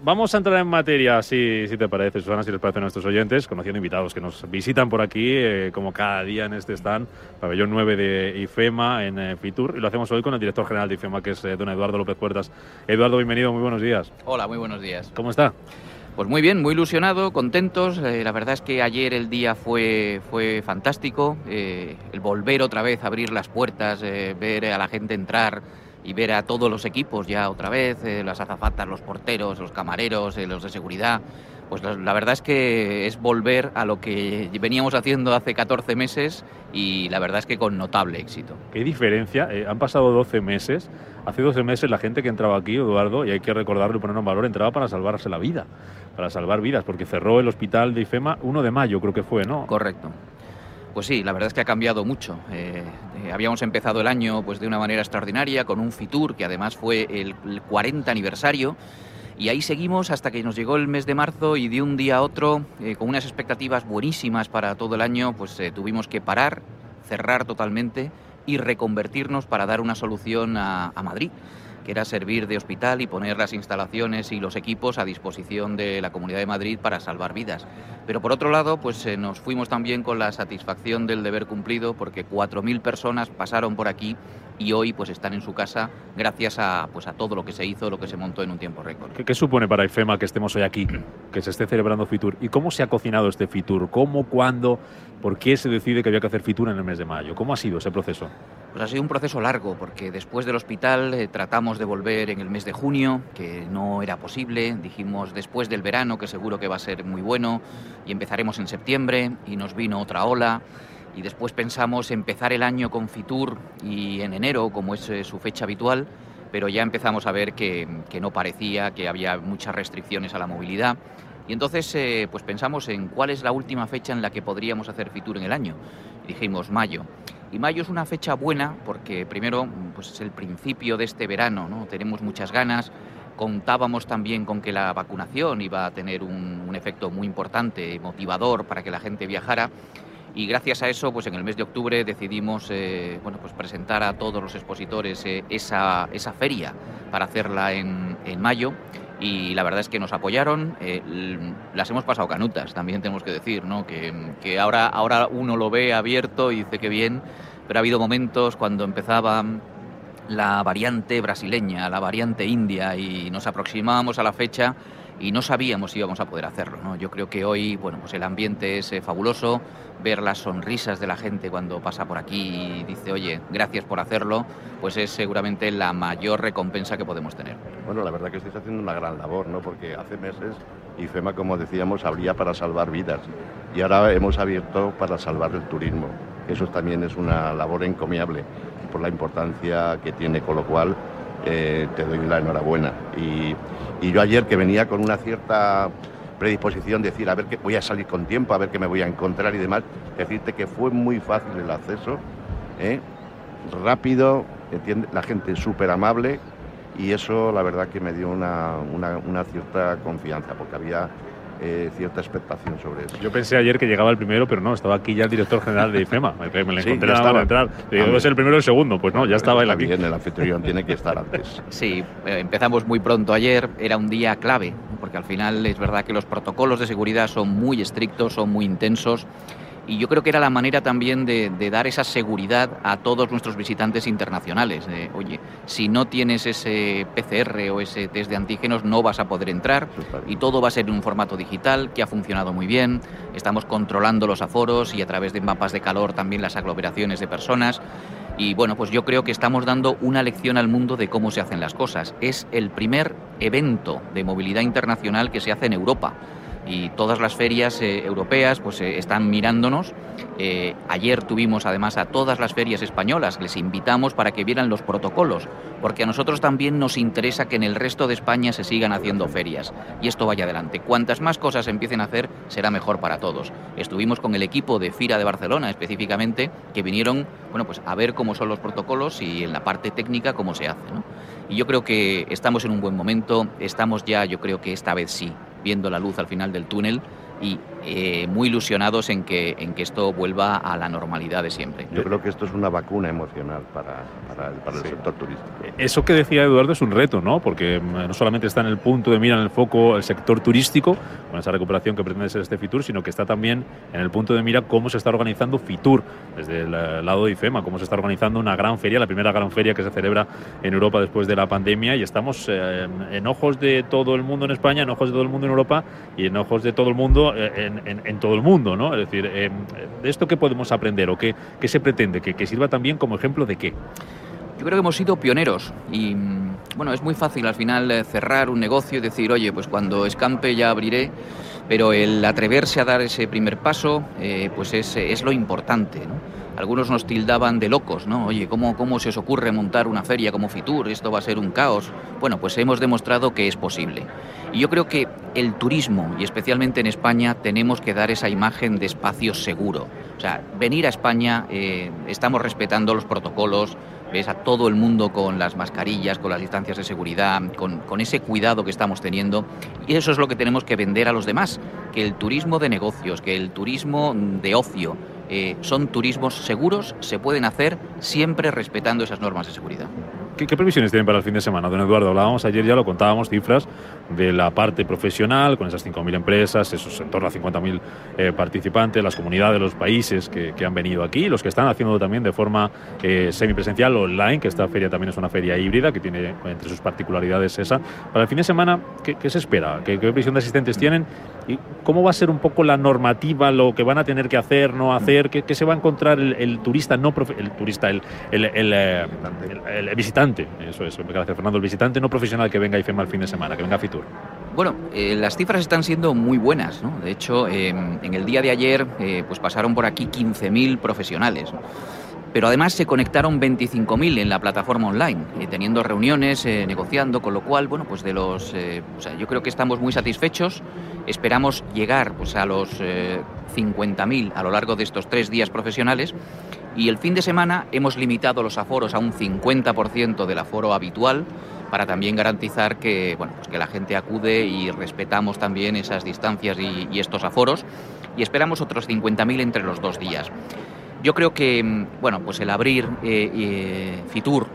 Vamos a entrar en materia, si, si te parece, Susana, si les parece a nuestros oyentes, conociendo invitados que nos visitan por aquí, eh, como cada día en este stand, pabellón 9 de IFEMA en eh, Fitur, y lo hacemos hoy con el director general de IFEMA, que es eh, don Eduardo López Puertas. Eduardo, bienvenido, muy buenos días. Hola, muy buenos días. ¿Cómo está? Pues muy bien, muy ilusionado, contentos. Eh, la verdad es que ayer el día fue, fue fantástico. Eh, el volver otra vez a abrir las puertas, eh, ver a la gente entrar y ver a todos los equipos ya otra vez, eh, las azafatas, los porteros, los camareros, eh, los de seguridad. Pues la, la verdad es que es volver a lo que veníamos haciendo hace 14 meses y la verdad es que con notable éxito. ¿Qué diferencia? Eh, han pasado 12 meses. Hace 12 meses la gente que entraba aquí, Eduardo, y hay que recordarlo y ponerlo en valor, entraba para salvarse la vida, para salvar vidas, porque cerró el hospital de IFEMA 1 de mayo, creo que fue, ¿no? Correcto. Pues sí, la verdad es que ha cambiado mucho. Eh, eh, habíamos empezado el año pues, de una manera extraordinaria con un Fitur que además fue el, el 40 aniversario y ahí seguimos hasta que nos llegó el mes de marzo y de un día a otro, eh, con unas expectativas buenísimas para todo el año, pues eh, tuvimos que parar, cerrar totalmente y reconvertirnos para dar una solución a, a Madrid que era servir de hospital y poner las instalaciones y los equipos a disposición de la Comunidad de Madrid para salvar vidas. Pero por otro lado, pues eh, nos fuimos también con la satisfacción del deber cumplido porque 4.000 personas pasaron por aquí y hoy pues están en su casa gracias a, pues, a todo lo que se hizo, lo que se montó en un tiempo récord. ¿Qué, qué supone para IFEMA que estemos hoy aquí, que se esté celebrando Fitur? ¿Y cómo se ha cocinado este Fitur? ¿Cómo, cuándo, por qué se decide que había que hacer Fitur en el mes de mayo? ¿Cómo ha sido ese proceso? Pues ha sido un proceso largo, porque después del hospital eh, tratamos de volver en el mes de junio, que no era posible. Dijimos después del verano, que seguro que va a ser muy bueno, y empezaremos en septiembre, y nos vino otra ola. Y después pensamos empezar el año con Fitur y en enero, como es eh, su fecha habitual, pero ya empezamos a ver que, que no parecía, que había muchas restricciones a la movilidad. Y entonces eh, pues pensamos en cuál es la última fecha en la que podríamos hacer Fitur en el año. Y dijimos mayo. Y mayo es una fecha buena porque primero pues es el principio de este verano, ¿no? Tenemos muchas ganas. Contábamos también con que la vacunación iba a tener un, un efecto muy importante, motivador para que la gente viajara. Y gracias a eso, pues en el mes de octubre decidimos eh, bueno, pues presentar a todos los expositores eh, esa, esa feria para hacerla en, en mayo y la verdad es que nos apoyaron, eh, las hemos pasado canutas, también tenemos que decir, ¿no? que, que ahora, ahora uno lo ve abierto y dice que bien, pero ha habido momentos cuando empezaba la variante brasileña, la variante india y nos aproximábamos a la fecha y no sabíamos si íbamos a poder hacerlo. ¿no? Yo creo que hoy bueno, pues el ambiente es eh, fabuloso, ver las sonrisas de la gente cuando pasa por aquí y dice, oye, gracias por hacerlo, pues es seguramente la mayor recompensa que podemos tener. Bueno, la verdad que estáis haciendo una gran labor, ¿no? Porque hace meses IFEMA, como decíamos, abría para salvar vidas y ahora hemos abierto para salvar el turismo. Eso también es una labor encomiable por la importancia que tiene, con lo cual eh, te doy la enhorabuena. Y, yo ayer que venía con una cierta predisposición de decir, a ver que voy a salir con tiempo, a ver qué me voy a encontrar y demás, decirte que fue muy fácil el acceso, ¿eh? rápido, la gente súper amable y eso la verdad que me dio una- una cierta confianza porque había eh, cierta expectación sobre eso. Yo pensé ayer que llegaba el primero, pero no, estaba aquí ya el director general de IFEMA. Me me lo Sí, encontré nada entrar. Digo. ¿debe ser el primero o el segundo? Pues no, ya estaba él aquí. bien, el anfitrión tiene que estar antes. Sí, eh, empezamos muy pronto ayer, era un día clave, porque al final es verdad que los protocolos de seguridad son muy estrictos, son muy intensos, y yo creo que era la manera también de, de dar esa seguridad a todos nuestros visitantes internacionales. de, oye, si no tienes ese PCR o ese test de antígenos, no vas a poder entrar, y todo va a ser en un formato digital que ha funcionado muy bien. Estamos controlando los aforos y a través de mapas de calor también las aglomeraciones de personas. Y bueno, pues yo creo que estamos dando una lección al mundo de cómo se hacen las cosas. Es el primer evento de movilidad internacional que se hace en Europa. Y todas las ferias eh, europeas pues eh, están mirándonos. Eh, ayer tuvimos además a todas las ferias españolas, les invitamos para que vieran los protocolos, porque a nosotros también nos interesa que en el resto de España se sigan haciendo ferias y esto vaya adelante. Cuantas más cosas se empiecen a hacer, será mejor para todos. Estuvimos con el equipo de FIRA de Barcelona específicamente, que vinieron bueno, pues a ver cómo son los protocolos y en la parte técnica cómo se hace. Y yo creo que estamos en un buen momento, estamos ya, yo creo que esta vez sí, viendo la luz al final del túnel y eh, muy ilusionados en que, en que esto vuelva a la normalidad de siempre. Yo creo que esto es una vacuna emocional para, para, el, sector turístico. Eso que decía Eduardo es un reto, ¿no? Porque mm, no solamente está en el punto de mira, en el foco el sector turístico, con esa recuperación que pretende ser este Fitur, sino que está también en el punto de mira cómo se está organizando Fitur desde el eh, lado de IFEMA, cómo se está organizando una gran feria, la primera gran feria que se celebra en Europa después de la pandemia y estamos eh, en ojos de todo el mundo en España, en ojos de todo el mundo en Europa y en ojos de todo el mundo en, en, todo el mundo, ¿no? Es decir, eh, ¿de esto qué podemos aprender o qué, qué se pretende? ¿Que, ¿Que sirva también como ejemplo de qué? Yo creo que hemos sido pioneros y bueno, es muy fácil al final eh, cerrar un negocio y decir, oye, pues cuando escampe ya abriré, pero el atreverse a dar ese primer paso, eh, pues es, es, lo importante. ¿no? Algunos nos tildaban de locos, ¿no? Oye, ¿cómo, ¿cómo se os ocurre montar una feria como Fitur? Esto va a ser un caos. Bueno, pues hemos demostrado que es posible. Y yo creo que el turismo, y especialmente en España, tenemos que dar esa imagen de espacio seguro. O sea, venir a España, eh, estamos respetando los protocolos, ves a todo el mundo con las mascarillas, con las distancias de seguridad, con, con, ese cuidado que estamos teniendo. Y eso es lo que tenemos que vender a los demás, que el turismo de negocios, que el turismo de ocio, eh, son turismos seguros, se pueden hacer siempre respetando esas normas de seguridad. ¿Qué, ¿Qué, previsiones tienen para el fin de semana, don Eduardo? Hablábamos ayer, ya lo contábamos, cifras de la parte profesional, con esas 5.000 empresas, esos en torno a 50.000 eh, participantes, las comunidades, los países que, que, han venido aquí, los que están haciendo también de forma eh, semipresencial online, que esta feria también es una feria híbrida, que tiene entre sus particularidades esa. Para el fin de semana, ¿qué, qué se espera? ¿Qué, ¿Qué previsión de asistentes tienen? ¿Y cómo va a ser un poco la normativa, lo que van a tener que hacer, no hacer? ¿Qué, qué se va a encontrar el, el turista, no el turista, el, el, el, el visitante? Eso es, gracias Fernando, el visitante no profesional que venga a IFEMA el fin de semana, que venga a Bueno, eh, las cifras están siendo muy buenas. De hecho, eh, en el día de ayer eh, pues pasaron por aquí 15.000 profesionales. Pero además se conectaron 25.000 en la plataforma online, teniendo reuniones, negociando, con lo cual, bueno, pues de los, yo creo que estamos muy satisfechos. Esperamos llegar pues, a los 50.000 a lo largo de estos tres días profesionales y el fin de semana hemos limitado los aforos a un 50% del aforo habitual para también garantizar que, bueno, pues que la gente acude y respetamos también esas distancias y, estos aforos y esperamos otros 50.000 entre los dos días. Yo creo que, bueno, pues el abrir eh, eh, Fitur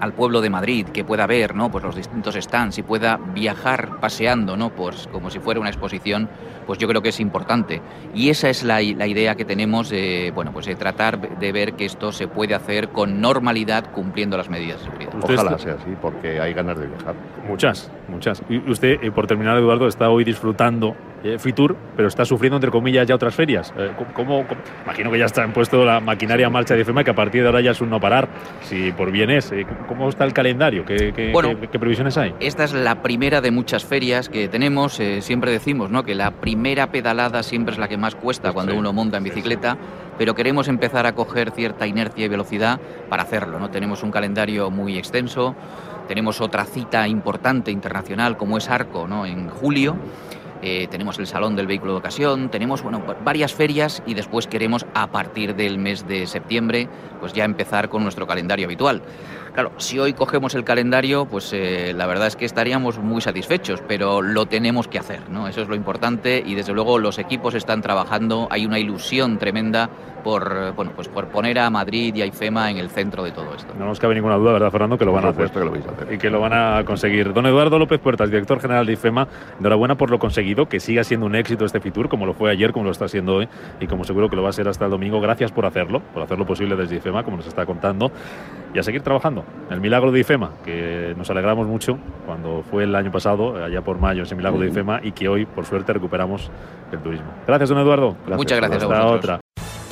al pueblo de Madrid, que pueda ver ¿no? pues los distintos stands y pueda viajar paseando, ¿no? pues como si fuera una exposición, pues yo creo que es importante. Y esa es la, la idea que tenemos de, bueno, pues de tratar de ver que esto se puede hacer con normalidad cumpliendo las medidas de seguridad. Ojalá sea así, porque hay ganas de viajar. Muchas, muchas. Y usted, eh, por terminar, Eduardo, está hoy disfrutando eh, Fitur, pero está sufriendo, entre comillas, ya otras ferias. Eh, ¿cómo, cómo, imagino que ya está puesto la maquinaria en marcha de FEMA, que a partir de ahora ya es un no parar, si por bien es. Eh, ¿Cómo está el calendario? ¿Qué, qué, bueno, qué, qué previsiones hay? Esta es la primera de muchas ferias que tenemos. Eh, siempre decimos ¿no? que la primera pedalada siempre es la que más cuesta cuando sí, uno monta en bicicleta. Sí, sí. Pero queremos empezar a coger cierta inercia y velocidad para hacerlo. ¿no? Tenemos un calendario muy extenso, tenemos otra cita importante internacional como es Arco ¿no? en julio. Eh, tenemos el Salón del Vehículo de Ocasión, tenemos bueno, varias ferias y después queremos a partir del mes de septiembre pues ya empezar con nuestro calendario habitual. Claro, si hoy cogemos el calendario, pues eh, la verdad es que estaríamos muy satisfechos, pero lo tenemos que hacer, ¿no? Eso es lo importante y desde luego los equipos están trabajando, hay una ilusión tremenda por, bueno, pues por poner a Madrid y a IFEMA en el centro de todo esto. No nos cabe ninguna duda, ¿verdad, Fernando? Que lo por van a hacer. Que lo vais a hacer. Y que lo van a conseguir. Don Eduardo López Puertas, director general de IFEMA, enhorabuena por lo conseguido, que siga siendo un éxito este Fitur, como lo fue ayer, como lo está siendo hoy y como seguro que lo va a ser hasta el domingo. Gracias por hacerlo, por hacerlo posible desde IFEMA, como nos está contando, y a seguir trabajando. El milagro de IFEMA, que nos alegramos mucho cuando fue el año pasado, allá por mayo, ese milagro de IFEMA, y que hoy, por suerte, recuperamos el turismo. Gracias, don Eduardo. Gracias. Muchas gracias hasta a otra.